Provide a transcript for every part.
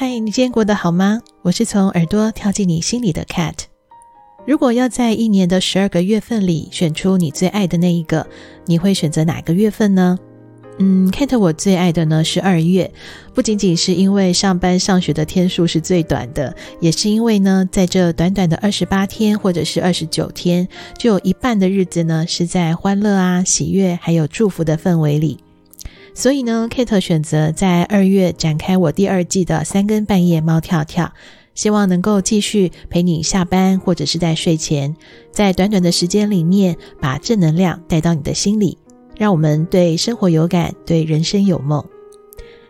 嗨，你今天过得好吗？我是从耳朵跳进你心里的 Cat。如果要在一年的十二个月份里选出你最爱的那一个，你会选择哪个月份呢？嗯，Cat 我最爱的呢是二月，不仅仅是因为上班上学的天数是最短的，也是因为呢，在这短短的二十八天或者是二十九天，就有一半的日子呢是在欢乐啊、喜悦还有祝福的氛围里。所以呢，Kate 选择在二月展开我第二季的三更半夜猫跳跳，希望能够继续陪你下班或者是在睡前，在短短的时间里面把正能量带到你的心里，让我们对生活有感，对人生有梦。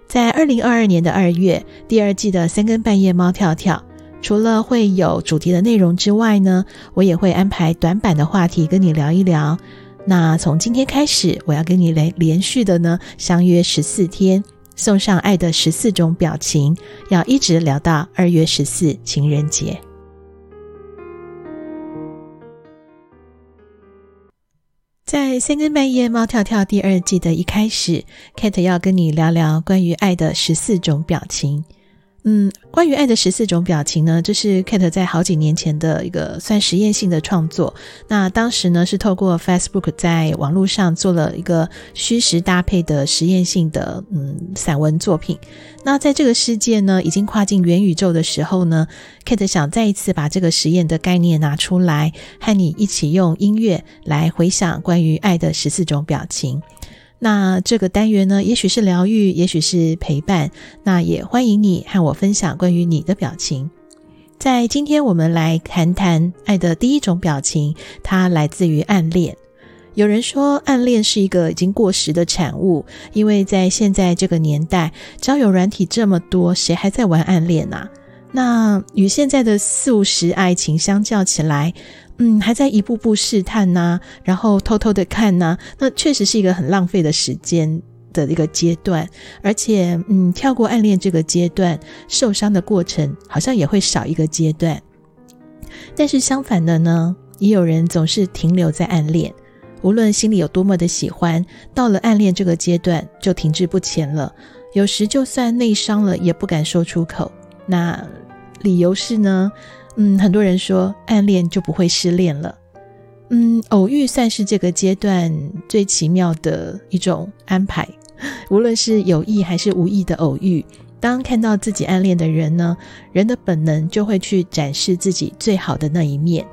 在二零二二年的二月，第二季的三更半夜猫跳跳，除了会有主题的内容之外呢，我也会安排短版的话题跟你聊一聊。那从今天开始，我要跟你来连续的呢，相约十四天，送上爱的十四种表情，要一直聊到二月十四情人节。在三更半夜猫跳跳第二季的一开始，Kate 要跟你聊聊关于爱的十四种表情。嗯，关于爱的十四种表情呢，这是 Kate 在好几年前的一个算实验性的创作。那当时呢，是透过 Facebook 在网络上做了一个虚实搭配的实验性的嗯散文作品。那在这个世界呢，已经跨进元宇宙的时候呢，Kate 想再一次把这个实验的概念拿出来，和你一起用音乐来回想关于爱的十四种表情。那这个单元呢，也许是疗愈，也许是陪伴。那也欢迎你和我分享关于你的表情。在今天，我们来谈谈爱的第一种表情，它来自于暗恋。有人说，暗恋是一个已经过时的产物，因为在现在这个年代，交友软体这么多，谁还在玩暗恋啊？那与现在的速食爱情相较起来，嗯，还在一步步试探呐、然后偷偷的看呐、那确实是一个很浪费的时间的一个阶段。而且，嗯，跳过暗恋这个阶段，受伤的过程好像也会少一个阶段。但是相反的呢，也有人总是停留在暗恋，无论心里有多么的喜欢，到了暗恋这个阶段就停滞不前了。有时就算内伤了，也不敢说出口。那理由是呢？嗯，很多人说暗恋就不会失恋了。嗯，偶遇算是这个阶段最奇妙的一种安排。无论是有意还是无意的偶遇，当看到自己暗恋的人呢，人的本能就会去展示自己最好的那一面。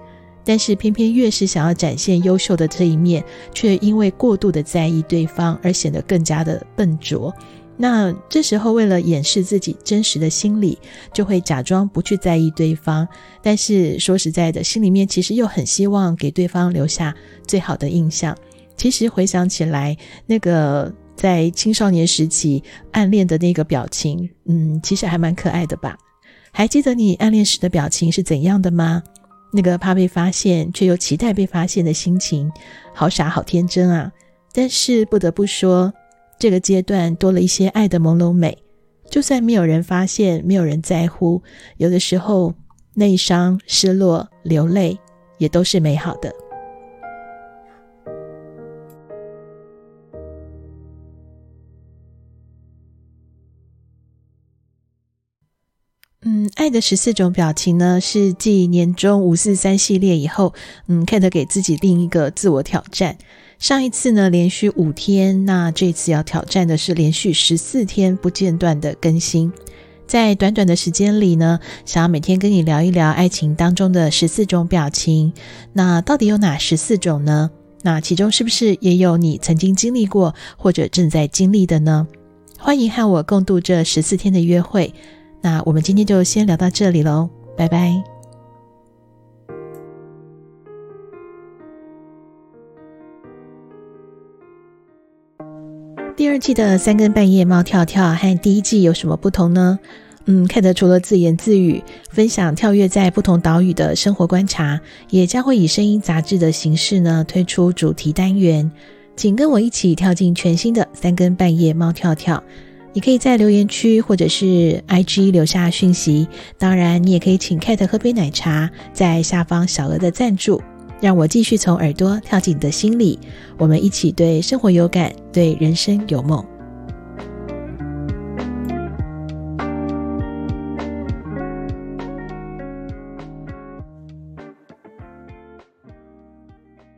但是偏偏越是想要展现优秀的这一面，却因为过度的在意对方而显得更加的笨拙。那这时候，为了掩饰自己真实的心理，就会假装不去在意对方。但是说实在的，心里面其实又很希望给对方留下最好的印象。其实回想起来，那个在青少年时期暗恋的那个表情，嗯，其实还蛮可爱的吧？还记得你暗恋时的表情是怎样的吗？那个怕被发现却又期待被发现的心情，好傻好天真啊！但是不得不说。这个阶段多了一些爱的朦胧美，就算没有人发现，没有人在乎，有的时候内伤、失落、流泪也都是美好的。爱的十四种表情呢，是继年终五四三系列以后，嗯，Kate 给自己另一个自我挑战。上一次呢，连续五天，那这次要挑战的是连续十四天不间断的更新。在短短的时间里呢，想要每天跟你聊一聊爱情当中的十四种表情。那到底有哪十四种呢？那其中是不是也有你曾经经历过或者正在经历的呢？欢迎和我共度这十四天的约会。那我们今天就先聊到这里喽，拜拜。第二季的三更半夜猫跳跳和第一季有什么不同呢？嗯，Kate 除了自言自语分享跳跃在不同岛屿的生活观察，也将会以声音杂志的形式呢推出主题单元，请跟我一起跳进全新的三更半夜猫跳跳。你可以在留言区或者是 IG 留下讯息，当然你也可以请 Kate 喝杯奶茶，在下方小额的赞助。让我继续从耳朵跳进你的心里，我们一起对生活有感，对人生有梦。